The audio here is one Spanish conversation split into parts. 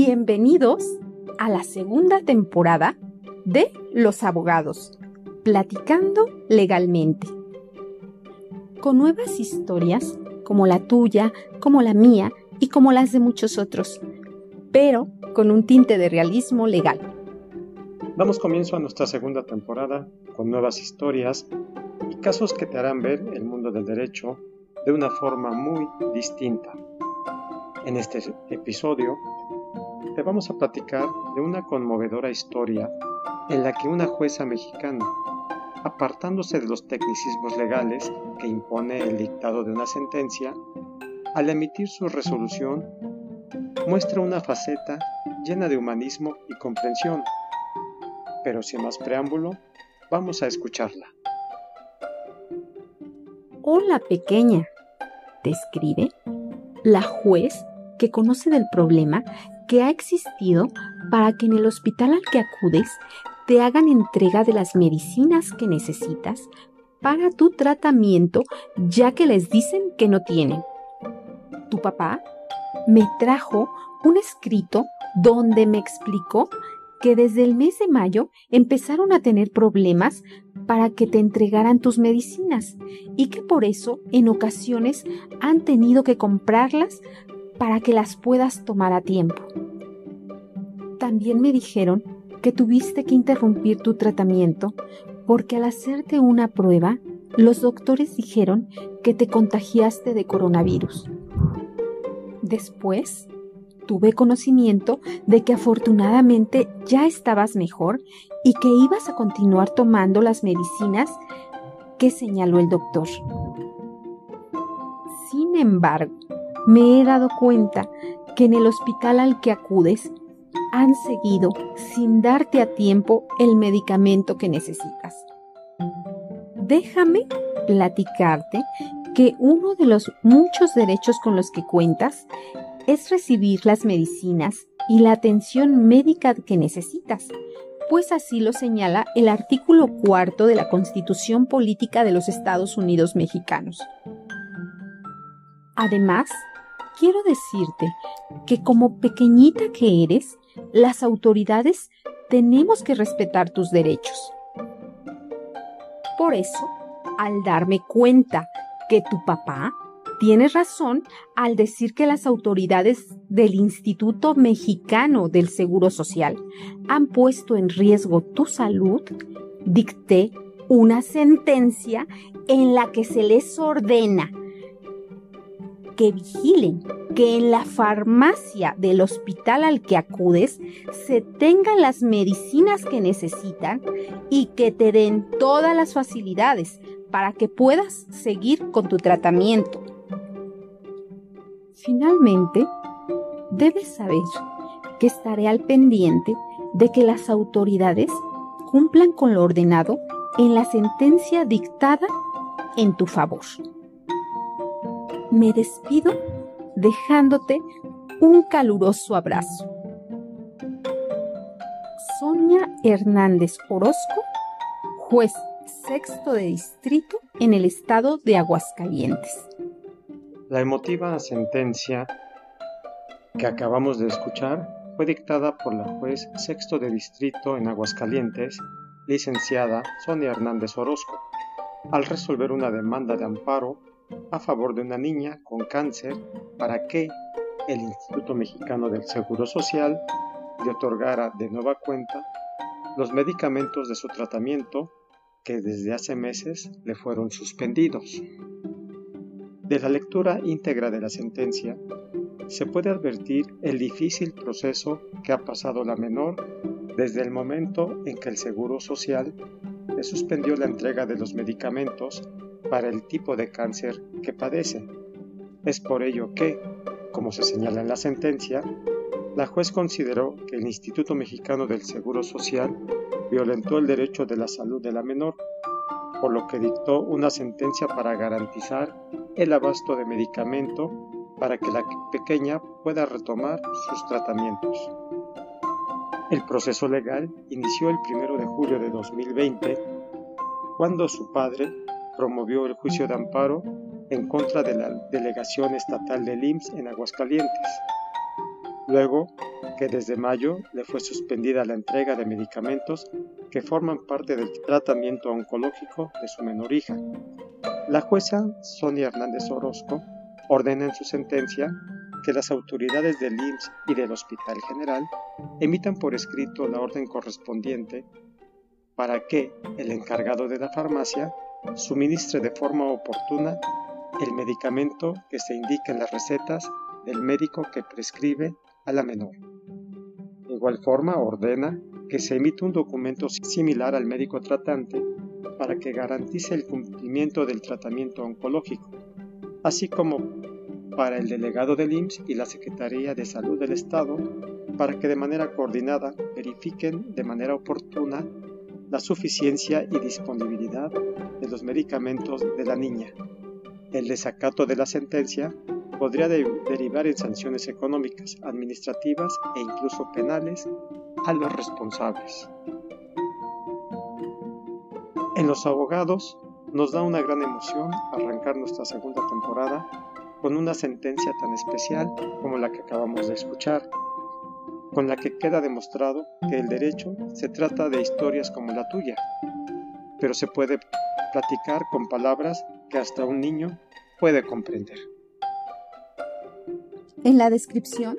Bienvenidos a la segunda temporada de Los Abogados, Platicando Legalmente. Con nuevas historias como la tuya, como la mía y como las de muchos otros, pero con un tinte de realismo legal. Damos comienzo a nuestra segunda temporada con nuevas historias y casos que te harán ver el mundo del derecho de una forma muy distinta. En este episodio te vamos a platicar de una conmovedora historia en la que una jueza mexicana, apartándose de los tecnicismos legales que impone el dictado de una sentencia, al emitir su resolución, muestra una faceta llena de humanismo y comprensión. Pero sin más preámbulo, vamos a escucharla. Hola pequeña, te escribe la juez que conoce del problema que ha existido para que en el hospital al que acudes te hagan entrega de las medicinas que necesitas para tu tratamiento ya que les dicen que no tienen. Tu papá me trajo un escrito donde me explicó que desde el mes de mayo empezaron a tener problemas para que te entregaran tus medicinas y que por eso en ocasiones han tenido que comprarlas para que las puedas tomar a tiempo. También me dijeron que tuviste que interrumpir tu tratamiento porque al hacerte una prueba, los doctores dijeron que te contagiaste de coronavirus. Después, tuve conocimiento de que afortunadamente ya estabas mejor y que ibas a continuar tomando las medicinas que señaló el doctor. Sin embargo, me he dado cuenta que en el hospital al que acudes han seguido sin darte a tiempo el medicamento que necesitas. Déjame platicarte que uno de los muchos derechos con los que cuentas es recibir las medicinas y la atención médica que necesitas, pues así lo señala el artículo cuarto de la Constitución Política de los Estados Unidos Mexicanos. Además, quiero decirte que como pequeñita que eres, las autoridades tenemos que respetar tus derechos. Por eso, al darme cuenta que tu papá tiene razón al decir que las autoridades del Instituto Mexicano del Seguro Social han puesto en riesgo tu salud, dicté una sentencia en la que se les ordena que vigilen que en la farmacia del hospital al que acudes se tengan las medicinas que necesitan y que te den todas las facilidades para que puedas seguir con tu tratamiento. Finalmente, debes saber que estaré al pendiente de que las autoridades cumplan con lo ordenado en la sentencia dictada en tu favor me despido dejándote un caluroso abrazo. Sonia Hernández Orozco, juez sexto de distrito en el estado de Aguascalientes. La emotiva sentencia que acabamos de escuchar fue dictada por la juez sexto de distrito en Aguascalientes, licenciada Sonia Hernández Orozco, al resolver una demanda de amparo a favor de una niña con cáncer para que el Instituto Mexicano del Seguro Social le otorgara de nueva cuenta los medicamentos de su tratamiento que desde hace meses le fueron suspendidos. De la lectura íntegra de la sentencia, se puede advertir el difícil proceso que ha pasado la menor desde el momento en que el Seguro Social le suspendió la entrega de los medicamentos para el tipo de cáncer que padece. Es por ello que, como se señala en la sentencia, la juez consideró que el Instituto Mexicano del Seguro Social violentó el derecho de la salud de la menor, por lo que dictó una sentencia para garantizar el abasto de medicamento para que la pequeña pueda retomar sus tratamientos. El proceso legal inició el 1 de julio de 2020, cuando su padre promovió el juicio de amparo en contra de la delegación estatal del IMSS en Aguascalientes. Luego que desde mayo le fue suspendida la entrega de medicamentos que forman parte del tratamiento oncológico de su menor hija. La jueza Sonia Hernández Orozco ordena en su sentencia que las autoridades del IMSS y del Hospital General emitan por escrito la orden correspondiente para que el encargado de la farmacia suministre de forma oportuna el medicamento que se indica en las recetas del médico que prescribe a la menor. De igual forma, ordena que se emita un documento similar al médico tratante para que garantice el cumplimiento del tratamiento oncológico, así como para el delegado del IMSS y la Secretaría de Salud del Estado para que de manera coordinada verifiquen de manera oportuna la suficiencia y disponibilidad de los medicamentos de la niña. El desacato de la sentencia podría derivar en sanciones económicas, administrativas e incluso penales a los responsables. En los abogados nos da una gran emoción arrancar nuestra segunda temporada con una sentencia tan especial como la que acabamos de escuchar, con la que queda demostrado que el derecho se trata de historias como la tuya, pero se puede platicar con palabras que hasta un niño puede comprender. En la descripción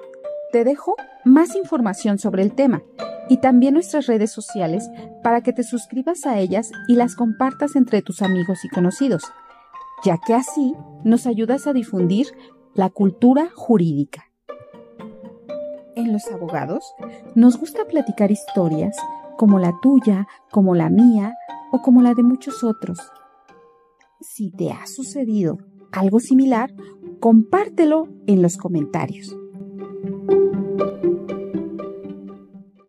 te dejo más información sobre el tema y también nuestras redes sociales para que te suscribas a ellas y las compartas entre tus amigos y conocidos, ya que así nos ayudas a difundir la cultura jurídica. En los abogados nos gusta platicar historias como la tuya, como la mía o como la de muchos otros. Si te ha sucedido algo similar, compártelo en los comentarios.